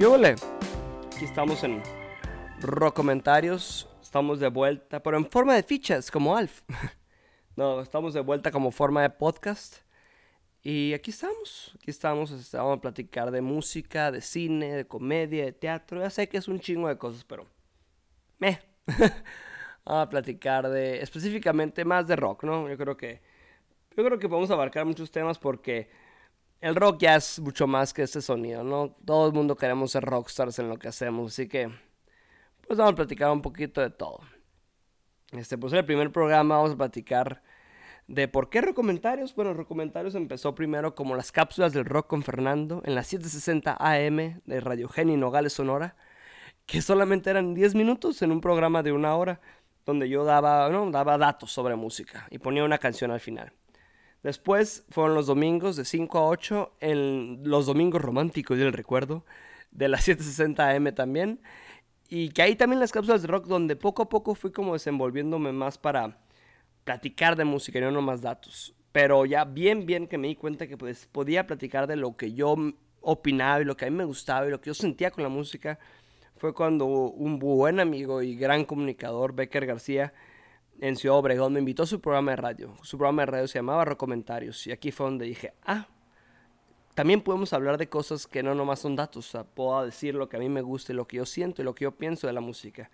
¿Qué ole? Aquí estamos en Rock Comentarios. Estamos de vuelta, pero en forma de fichas, como Alf. no, estamos de vuelta como forma de podcast. Y aquí estamos, aquí estamos, este, vamos a platicar de música, de cine, de comedia, de teatro. Ya sé que es un chingo de cosas, pero... Meh. vamos a platicar de específicamente más de rock, ¿no? Yo creo que... Yo creo que podemos abarcar muchos temas porque el rock ya es mucho más que este sonido, ¿no? Todo el mundo queremos ser rockstars en lo que hacemos, así que pues vamos a platicar un poquito de todo. Este, pues en el primer programa vamos a platicar de por qué Recomentarios. Bueno, Recomentarios empezó primero como las cápsulas del rock con Fernando en las 760 AM de Radio Geni Nogales Sonora, que solamente eran 10 minutos en un programa de una hora donde yo daba, ¿no? daba datos sobre música y ponía una canción al final. Después fueron los domingos de 5 a 8, en los domingos románticos del recuerdo, de las 7.60 am también. Y que ahí también las cápsulas de rock, donde poco a poco fui como desenvolviéndome más para platicar de música y no nomás datos. Pero ya bien, bien que me di cuenta que pues podía platicar de lo que yo opinaba y lo que a mí me gustaba y lo que yo sentía con la música. Fue cuando un buen amigo y gran comunicador, Becker García, en Ciudad Obregón, me invitó a su programa de radio. Su programa de radio se llamaba Recomentarios. Y aquí fue donde dije, ah, también podemos hablar de cosas que no nomás son datos. O sea, puedo decir lo que a mí me gusta lo que yo siento y lo que yo pienso de la música.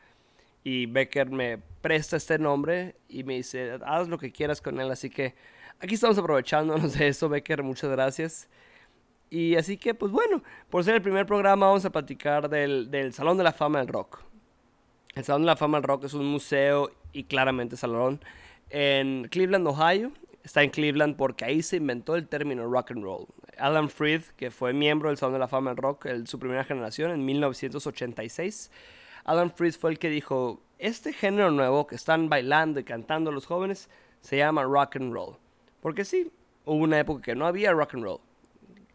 Y Becker me presta este nombre y me dice, haz lo que quieras con él. Así que aquí estamos aprovechándonos de eso, Becker. Muchas gracias. Y así que, pues bueno, por ser el primer programa, vamos a platicar del, del Salón de la Fama del Rock. El Salón de la Fama del Rock es un museo y claramente salón en Cleveland, Ohio. Está en Cleveland porque ahí se inventó el término rock and roll. Alan Freed, que fue miembro del Salón de la Fama del Rock, el, su primera generación, en 1986. Alan Freed fue el que dijo, este género nuevo que están bailando y cantando los jóvenes se llama rock and roll. Porque sí, hubo una época que no había rock and roll.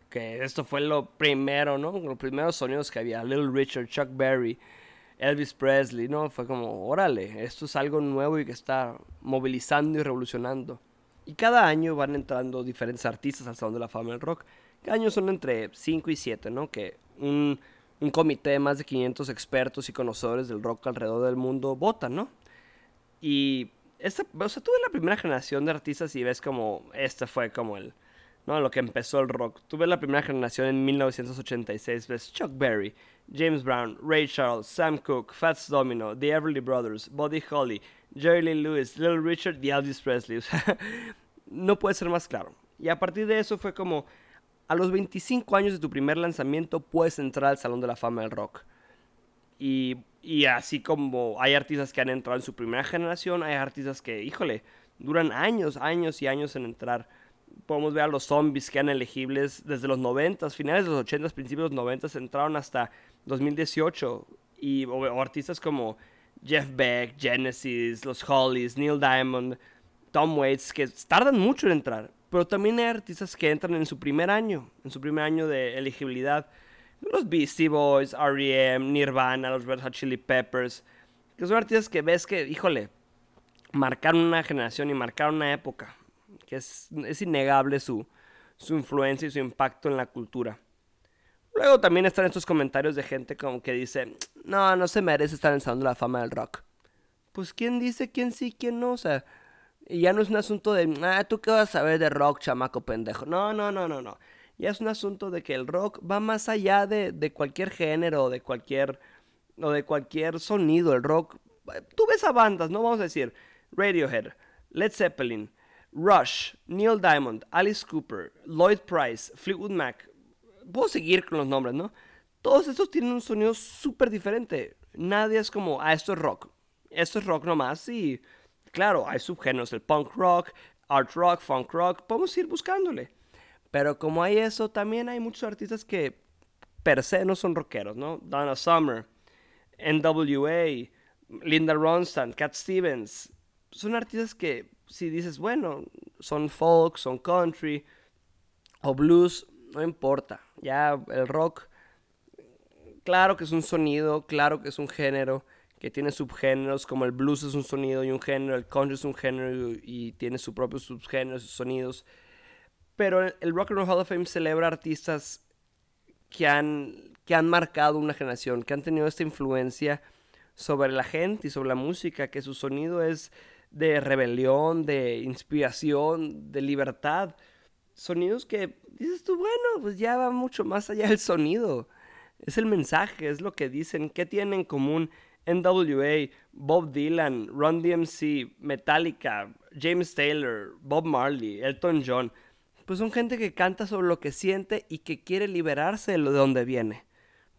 Que esto fue lo primero, ¿no? Los primeros sonidos que había. Little Richard, Chuck Berry, Elvis Presley, ¿no? Fue como, órale, esto es algo nuevo y que está movilizando y revolucionando. Y cada año van entrando diferentes artistas al Salón de la Fama del Rock. Cada año son entre 5 y 7, ¿no? Que un, comité de más de 500 expertos y conocedores del rock alrededor del mundo votan, ¿no? Y esta, o sea, tú ves la primera generación de artistas y ves como este fue como el, ¿no? Lo que empezó el rock. Tuve la primera generación en 1986, ves Chuck Berry, James Brown, Ray Charles, Sam Cooke, Fats Domino, The Everly Brothers, Buddy Holly, Jerry Lee Lewis, Little Richard y Elvis Presley. no puede ser más claro. Y a partir de eso fue como, a los 25 años de tu primer lanzamiento puedes entrar al Salón de la Fama del Rock. Y, y así como hay artistas que han entrado en su primera generación, hay artistas que, híjole, duran años, años y años en entrar podemos ver a los zombies que eran elegibles desde los 90, finales de los 80, principios de los 90, entraron hasta 2018. Y, o, artistas como Jeff Beck, Genesis, los Hollies, Neil Diamond, Tom Waits, que tardan mucho en entrar. Pero también hay artistas que entran en su primer año, en su primer año de elegibilidad. Los Beastie Boys, R.E.M., Nirvana, los Red Hot Chili Peppers. Que son artistas que ves que, híjole, marcaron una generación y marcaron una época que es, innegable su, su influencia y su impacto en la cultura. Luego también están estos comentarios de gente como que dice, no, no se merece estar en de la Fama del Rock. Pues quién dice quién sí, quién no, o sea, y ya no es un asunto de, ah, tú qué vas a saber de rock, chamaco pendejo. No, no, no, no, no. Ya es un asunto de que el rock va más allá de, de cualquier género, de cualquier, o de cualquier sonido. El rock, tú ves a bandas, ¿no? Vamos a decir, Radiohead, Led Zeppelin, Rush, Neil Diamond, Alice Cooper, Lloyd Price, Fleetwood Mac. Puedo seguir con los nombres, ¿no? Todos estos tienen un sonido súper diferente. Nadie es como, ah, esto es rock. Esto es rock nomás y, claro, hay subgéneros, el punk rock, art rock, funk rock. Podemos ir buscándole. Pero como hay eso, también hay muchos artistas que per se no son rockeros, ¿no? Donna Summer, NWA, Linda Ronstadt, Cat Stevens. Son artistas que si dices, bueno, son folk, son country o blues, no importa. Ya el rock, claro que es un sonido, claro que es un género que tiene subgéneros, como el blues es un sonido y un género, el country es un género y tiene sus propios subgéneros y sonidos. Pero el Rock and Roll Hall of Fame celebra artistas que han, que han marcado una generación, que han tenido esta influencia sobre la gente y sobre la música, que su sonido es de rebelión, de inspiración, de libertad. Sonidos que dices tú, bueno, pues ya va mucho más allá del sonido. Es el mensaje, es lo que dicen, qué tienen en común NWA, Bob Dylan, Run DMC, Metallica, James Taylor, Bob Marley, Elton John. Pues son gente que canta sobre lo que siente y que quiere liberarse de lo de donde viene.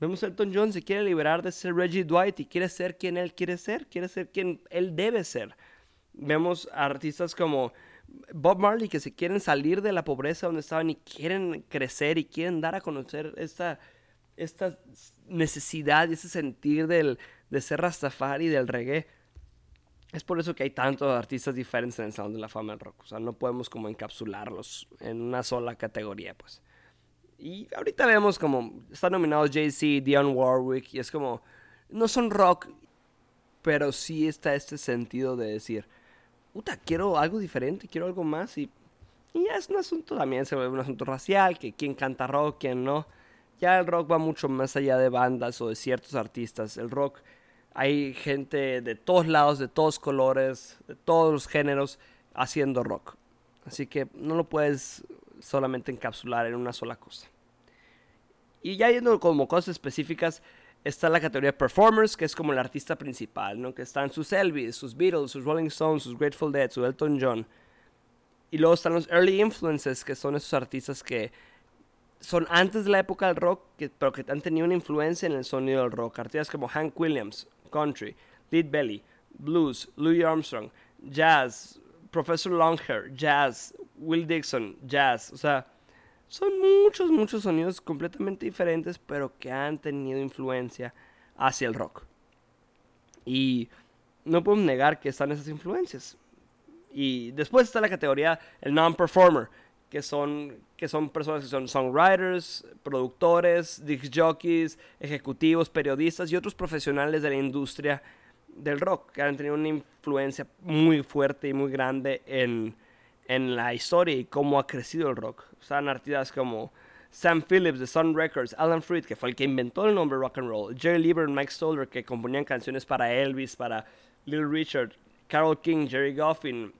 Vemos a Elton John se quiere liberar de ser Reggie Dwight y quiere ser quien él quiere ser, quiere ser quien él debe ser. Vemos a artistas como Bob Marley que se quieren salir de la pobreza donde estaban y quieren crecer y quieren dar a conocer esta, esta necesidad y ese sentir del, de ser Rastafari del reggae. Es por eso que hay tantos artistas diferentes en el Salón de la Fama del Rock. O sea, no podemos como encapsularlos en una sola categoría, pues. Y ahorita vemos como están nominados Jay-Z, Dionne Warwick, y es como, no son rock, pero sí está este sentido de decir, puta, quiero algo diferente, quiero algo más, y, ya es un asunto también, se vuelve un asunto racial, que quién canta rock, quién no. Ya el rock va mucho más allá de bandas o de ciertos artistas. El rock hay gente de todos lados, de todos colores, de todos los géneros haciendo rock. Así que no lo puedes solamente encapsular en una sola cosa. Y ya yendo como cosas específicas, está la categoría performers, que es como el artista principal, ¿no? Que están sus Elvis, sus Beatles, sus Rolling Stones, sus Grateful Dead, su Elton John. Y luego están los early influences, que son esos artistas que son antes de la época del rock, pero que han tenido una influencia en el sonido del rock. Artistas como Hank Williams, country, Lead Belly, blues, Louis Armstrong, jazz, Professor Longhair, jazz, Will Dixon, jazz. O sea, son muchos, muchos sonidos completamente diferentes, pero que han tenido influencia hacia el rock. Y no podemos negar que están esas influencias. Y después está la categoría el non-performer, que son, que son personas que son songwriters, productores, disc jockeys, ejecutivos, periodistas y otros profesionales de la industria del rock que han tenido una influencia muy fuerte y muy grande en, en la historia y cómo ha crecido el rock. Sea, artistas como Sam Phillips de Sun Records, Alan Freed, que fue el que inventó el nombre rock and roll, Jerry Lieber y Mike Stoller, que componían canciones para Elvis, para Little Richard, Carol King, Jerry Goffin,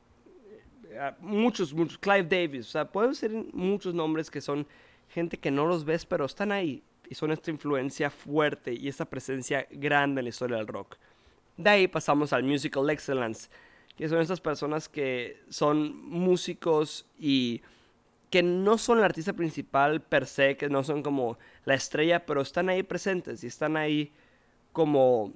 muchos, muchos, Clive Davis, o sea, pueden ser muchos nombres que son gente que no los ves, pero están ahí y son esta influencia fuerte y esta presencia grande en la historia del rock. De ahí pasamos al Musical Excellence, que son estas personas que son músicos y que no son el artista principal per se, que no son como la estrella, pero están ahí presentes y están ahí como,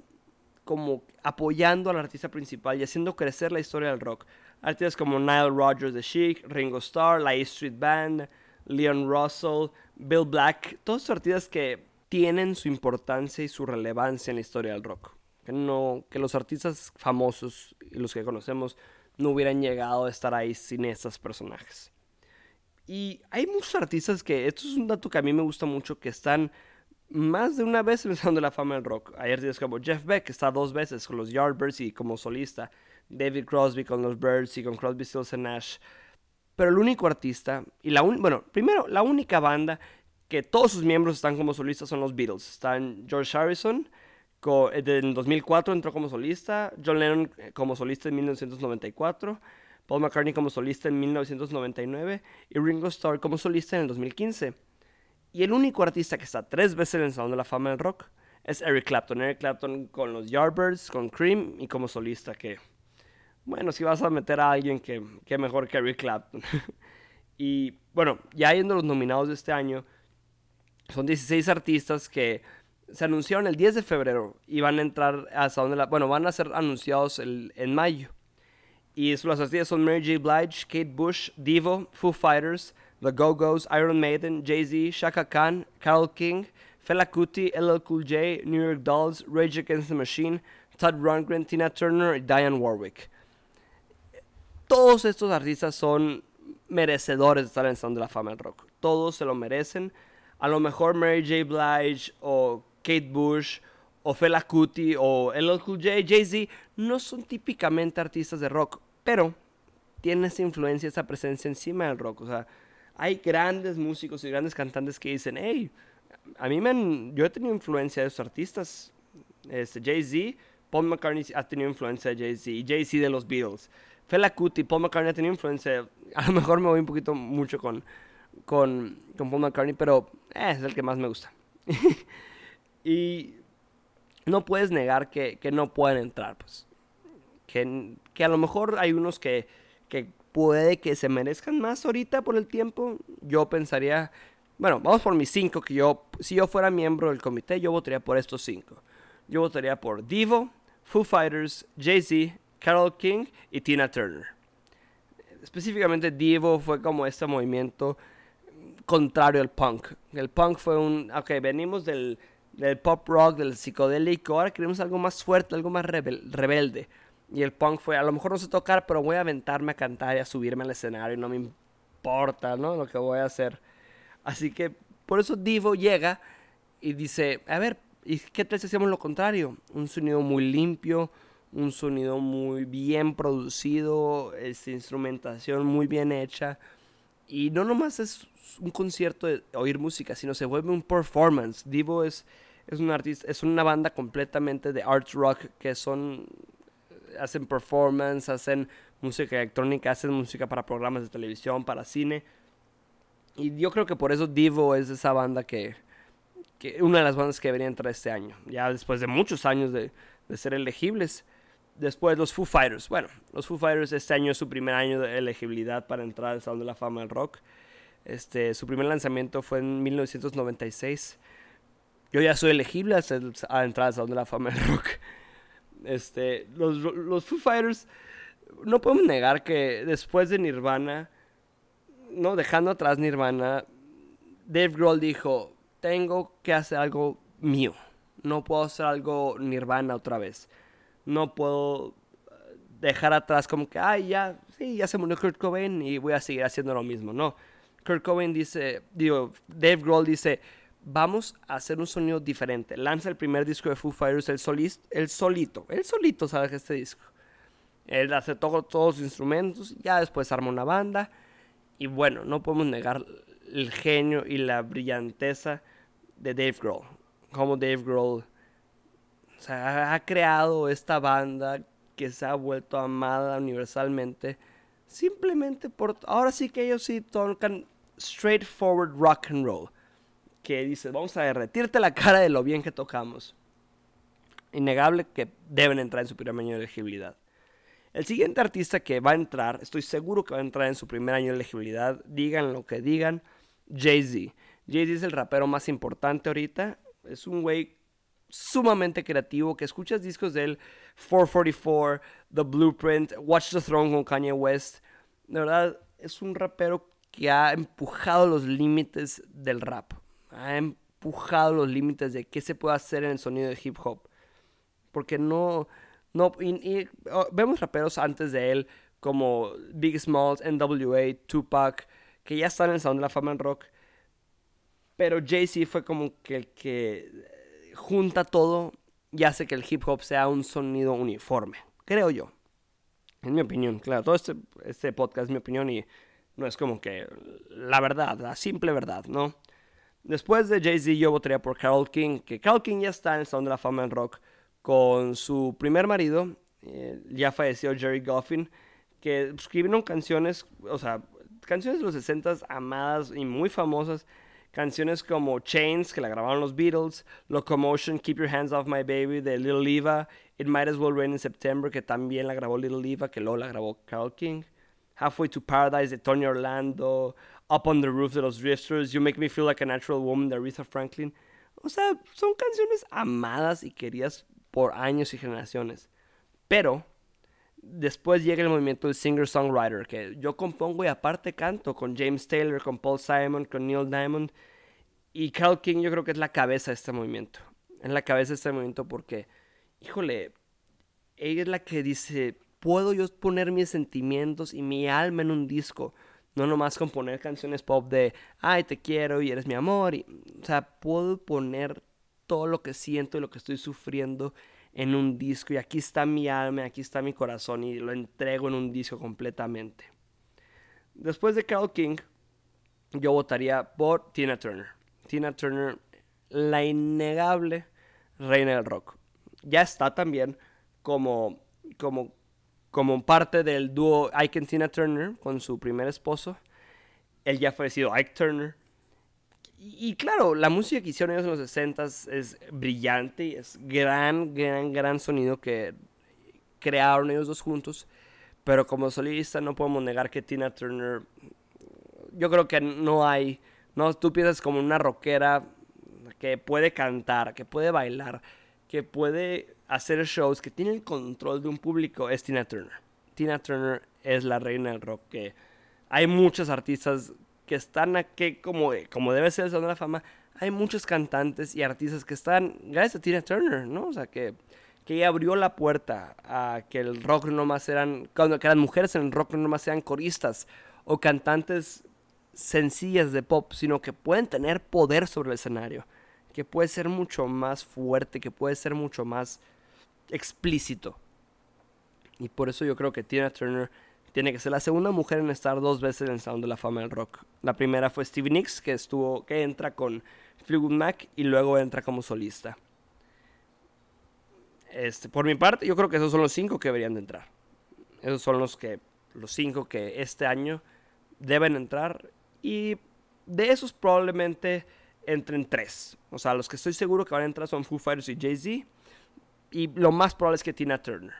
como apoyando al artista principal y haciendo crecer la historia del rock. Artistas como Nile Rodgers de Chic, Ringo Starr, la Street Band, Leon Russell, Bill Black, todos artistas que tienen su importancia y su relevancia en la historia del rock. Que, no, que los artistas famosos y los que conocemos no hubieran llegado a estar ahí sin estos personajes. Y hay muchos artistas que, esto es un dato que a mí me gusta mucho, que están más de una vez en el Salón de la Fama del Rock. Hay artistas como Jeff Beck, que está dos veces con los Yardbirds y como solista. David Crosby con los Birds y con Crosby, Stills Nash. Pero el único artista, y la bueno, primero, la única banda que todos sus miembros están como solistas son los Beatles. Están George Harrison, en 2004 entró como solista, John Lennon eh, como solista en 1994, Paul McCartney como solista en 1999 y Ringo Starr como solista en el 2015. Y el único artista que está tres veces en el Salón de la Fama del Rock es Eric Clapton. Eric Clapton con los Yardbirds, con Cream y como solista que bueno, si vas a meter a alguien que, que mejor que Eric Clapton. y bueno, ya yendo los nominados de este año, son 16 artistas que se anunciaron el 10 de febrero y van a entrar hasta donde la, bueno, van a ser anunciados en mayo. Y los artistas son Mary J. Blige, Kate Bush, Devo, Foo Fighters, The Go-Go's, Iron Maiden, Jay-Z, Shaka Khan, Carol King, Fela Kuti, LL Cool J, New York Dolls, Rage Against the Machine, Todd Rundgren, Tina Turner y Diane Warwick todos estos artistas son merecedores de estar en el Salón de la Fama del Rock. Todos se lo merecen. A lo mejor Mary J. Blige o Kate Bush o Fela Kuti o LL Cool J, Jay-Z no son típicamente artistas de rock, pero tienen esa influencia, esa presencia encima del rock. O sea, hay grandes músicos y grandes cantantes que dicen, hey, a mí me han, yo he tenido influencia de esos artistas. Este, Jay-Z, Paul McCartney ha tenido influencia de Jay-Z y Jay-Z de los Beatles. Fela Kuti, Paul McCartney ha tenido influencia. A lo mejor me voy un poquito mucho con, con, con Paul McCartney, pero eh, es el que más me gusta. y no puedes negar que, que, no pueden entrar, pues. Que, que a lo mejor hay unos que, que puede que se merezcan más ahorita por el tiempo. Yo pensaría, bueno, vamos por mis cinco, que yo, si yo fuera miembro del comité, yo votaría por estos cinco. Yo votaría por Divo, Foo Fighters, Jay-Z, Carol King y Tina Turner. Específicamente Divo fue como este movimiento contrario al punk. El punk fue un, ok, venimos del, del pop rock, del psicodélico, ahora queremos algo más fuerte, algo más rebelde. Y el punk fue, a lo mejor no sé tocar, pero voy a aventarme a cantar y a subirme al escenario no me importa, ¿no? Lo que voy a hacer. Así que por eso Divo llega y dice, a ver, ¿y qué tal si hacemos lo contrario? Un sonido muy limpio, un sonido muy bien producido, esta instrumentación muy bien hecha. Y no nomás es un concierto de oír música, sino se vuelve un performance. Divo es, es un artista, es una banda completamente de art rock que son hacen performance, hacen música electrónica, hacen música para programas de televisión, para cine. Y yo creo que por eso Divo es esa banda que, que una de las bandas que debería entrar este año, ya después de muchos años de, de ser elegibles. Después los Foo Fighters. Bueno, los Foo Fighters este año es su primer año de elegibilidad para entrar al Salón de la Fama del Rock. Este, su primer lanzamiento fue en 1996. Yo ya soy elegible a, entrar al Salón de la Fama del Rock. Este, los, los Foo Fighters, no podemos negar que después de Nirvana, no dejando atrás Nirvana, Dave Grohl dijo, tengo que hacer algo mío. No puedo hacer algo Nirvana otra vez. No puedo eh, dejar atrás como que, ay, ya, sí, ya se murió Kurt Cobain y voy a seguir haciendo lo mismo. No. Kurt Cobain dice, Dave Grohl dice, vamos a hacer un sonido diferente. Lanza el primer disco de Foo Fighters, el, solist, el solito. El solito sabe este disco. Él hace todo, todos los instrumentos, ya después arma una banda. Y bueno, no podemos negar el genio y la brillanteza de Dave Grohl. Como Dave Grohl ha creado esta banda que se ha vuelto amada universalmente. Simplemente por... Ahora sí que ellos sí tocan straightforward rock and roll que dice, vamos a derretirte la cara de lo bien que tocamos. Innegable que deben entrar en su primer año de elegibilidad. El siguiente artista que va a entrar, estoy seguro que va a entrar en su primer año de elegibilidad, digan lo que digan, Jay-Z. Jay-Z es el rapero más importante ahorita. Es un güey sumamente creativo, que escuchas discos de él, 444, The Blueprint, Watch the Throne con Kanye West. De verdad, es un rapero que ha empujado los límites del rap ha empujado los límites de qué se puede hacer en el sonido de hip hop. Porque no, no, oh, vemos raperos antes de él como Big Smalls, NWA, Tupac, que ya están en el Sound de la Fama en rock. Pero Jay-Z fue como que el que junta todo y hace que el hip hop sea un sonido uniforme, creo yo. En mi opinión, claro, todo este, este podcast es mi opinión y no es como que la verdad, la simple verdad, ¿no? Después de Jay-Z yo votaría por Carol King, que Carol King ya está en el Salón de la Fama en Rock con su primer marido, eh, ya falleció Jerry Goffin, que escribieron canciones, o sea, canciones de los 60 amadas y muy famosas, canciones como Chains, que la grabaron los Beatles, Locomotion, Keep Your Hands Off My Baby de Little Eva, It Might As Well Rain in September, que también la grabó Little Eva, que luego la grabó Carol King, Halfway to Paradise de Tony Orlando, Up on the Roof de los Drifters, You Make Me Feel Like a Natural Woman de Aretha Franklin. O sea, son canciones amadas y queridas por años y generaciones. Pero después llega el movimiento del singer-songwriter, que yo compongo y aparte canto con James Taylor, con Paul Simon, con Neil Diamond. Y Carl King yo creo que es la cabeza de este movimiento. Es la cabeza de este movimiento porque, híjole, ella es la que dice, puedo yo poner mis sentimientos y mi alma en un disco. No nomás componer canciones pop de, ay, te quiero y eres mi amor. Y, o sea, puedo poner todo lo que siento y lo que estoy sufriendo en un disco. Y aquí está mi alma, aquí está mi corazón y lo entrego en un disco completamente. Después de Carol King, yo votaría por Tina Turner. Tina Turner la innegable reina del rock. Ya está también como, como, como parte del dúo Ike y Tina Turner con su primer esposo, el ya fallecido Ike Turner. Y, claro, la música que hicieron ellos en los 60 es brillante es gran, gran, gran sonido que crearon ellos dos juntos. Pero como solista no podemos negar que Tina Turner, yo creo que no hay, no, tú piensas como una rockera que puede cantar, que puede bailar, que puede hacer shows, que tiene el control de un público, es Tina Turner. Tina Turner es la reina del rock, que hay muchos artistas que están aquí como, como debe ser el Salón de la Fama. Hay muchos cantantes y artistas que están gracias a Tina Turner, ¿no? O sea, que, que ella abrió la puerta a que el rock no más eran, cuando que las mujeres en el rock no más sean coristas o cantantes sencillas de pop, sino que pueden tener poder sobre el escenario que puede ser mucho más fuerte, que puede ser mucho más explícito. Y por eso yo creo que Tina Turner tiene que ser la segunda mujer en estar dos veces en el Sound de la Fama del Rock. La primera fue Stevie Nicks, que estuvo, que entra con Fleetwood Mac y luego entra como solista. Este, por mi parte, yo creo que esos son los cinco que deberían de entrar. Esos son los que, los cinco que este año deben entrar. Y de esos probablemente entren tres. O sea, los que estoy seguro que van a entrar son Foo Fighters y Jay-Z. Y lo más probable es que Tina Turner.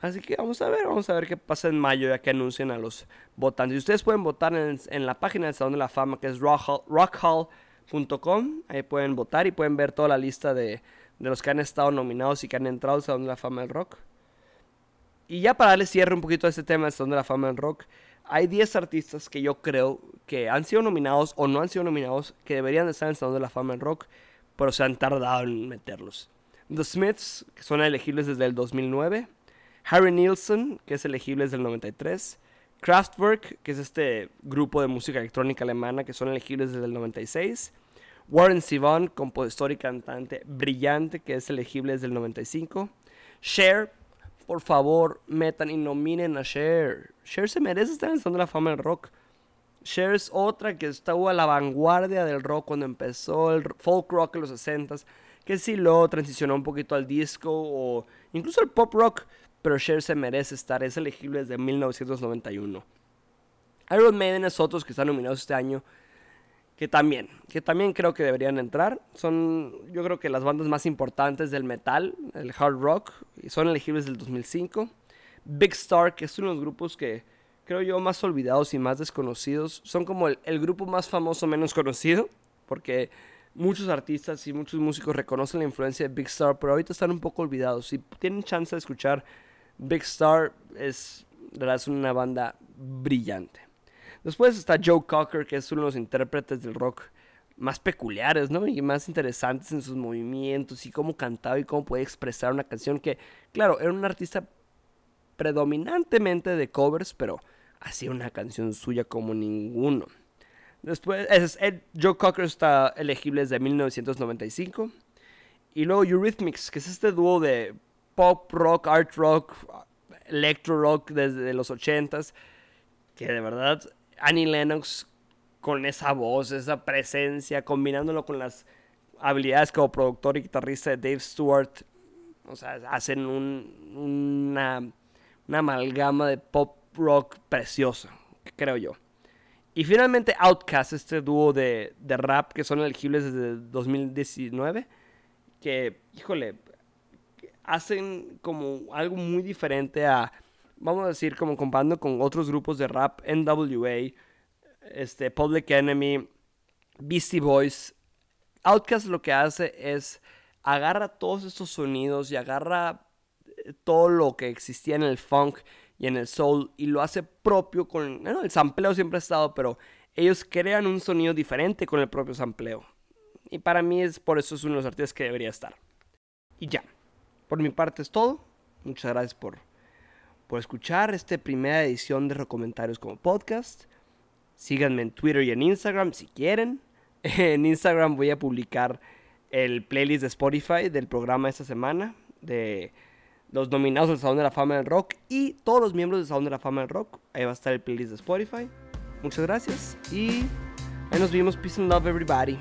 Así que vamos a ver, vamos a ver qué pasa en mayo ya que anuncien a los votantes. Y ustedes pueden votar en, la página del Salón de la Fama que es rockhall.com. Ahí pueden votar y pueden ver toda la lista de, de, los que han estado nominados y que han entrado al Salón de la Fama del Rock. Y ya para darle cierre un poquito a este tema del Salón de la Fama del Rock, hay 10 artistas que yo creo que han sido nominados o no han sido nominados que deberían estar en el Salón de la Fama en rock, pero se han tardado en meterlos. The Smiths, que son elegibles desde el 2009. Harry Nilsson, que es elegible desde el 93. Kraftwerk, que es este grupo de música electrónica alemana, que son elegibles desde el 96. Warren Zevon, compositor y cantante brillante, que es elegible desde el 95. Cher, por favor, metan y nominen a Cher. Cher se merece estar en el la Fama del Rock. Cher es otra que estuvo a la vanguardia del rock cuando empezó el folk rock en los 60s. Que sí luego transicionó un poquito al disco o incluso al pop rock. Pero Cher se merece estar, es elegible desde 1991. Iron Maiden es otros que están nominados este año que también, que también creo que deberían entrar. Son, yo creo que las bandas más importantes del metal, el hard rock, y son elegibles del 2005. Big Star, que es uno de los grupos que creo yo más olvidados y más desconocidos. Son como el, el grupo más famoso menos conocido, porque muchos artistas y muchos músicos reconocen la influencia de Big Star, pero ahorita están un poco olvidados. Si tienen chance de escuchar Big Star, es, es una banda brillante. Después está Joe Cocker, que es uno de los intérpretes del rock más peculiares, ¿no? Y más interesantes en sus movimientos y cómo cantaba y cómo podía expresar una canción que, claro, era un artista predominantemente de covers, pero hacía una canción suya como ninguno. Después, es, Joe Cocker está elegible desde 1995. Y luego Eurythmics, que es este dúo de pop rock, art rock, electro rock desde los 80s, que de verdad Annie Lennox con esa voz, esa presencia, combinándolo con las habilidades como productor y guitarrista de Dave Stewart, o sea, hacen una, una amalgama de pop rock preciosa, creo yo. Y finalmente Outkast, este dúo de, de, rap que son elegibles desde 2019, que, híjole, hacen como algo muy diferente a vamos a decir, como comparando con otros grupos de rap, NWA, este, Public Enemy, Beastie Boys, Outkast lo que hace es agarra todos estos sonidos y agarra eh, todo lo que existía en el funk y en el soul y lo hace propio con el sampleo siempre ha estado, pero ellos crean un sonido diferente con el propio sampleo. Y para mí es por eso es uno de los artistas que debería estar. Y ya. Por mi parte es todo. Muchas gracias por por escuchar esta primera edición de Recomentarios como podcast. Síganme en Twitter y en Instagram si quieren. En Instagram voy a publicar el playlist de Spotify del programa esta semana, de los nominados al Salón de la Fama del Rock y todos los miembros del Salón de la Fama del Rock. Ahí va a estar el playlist de Spotify. Muchas gracias y ahí nos vemos. Peace and love everybody.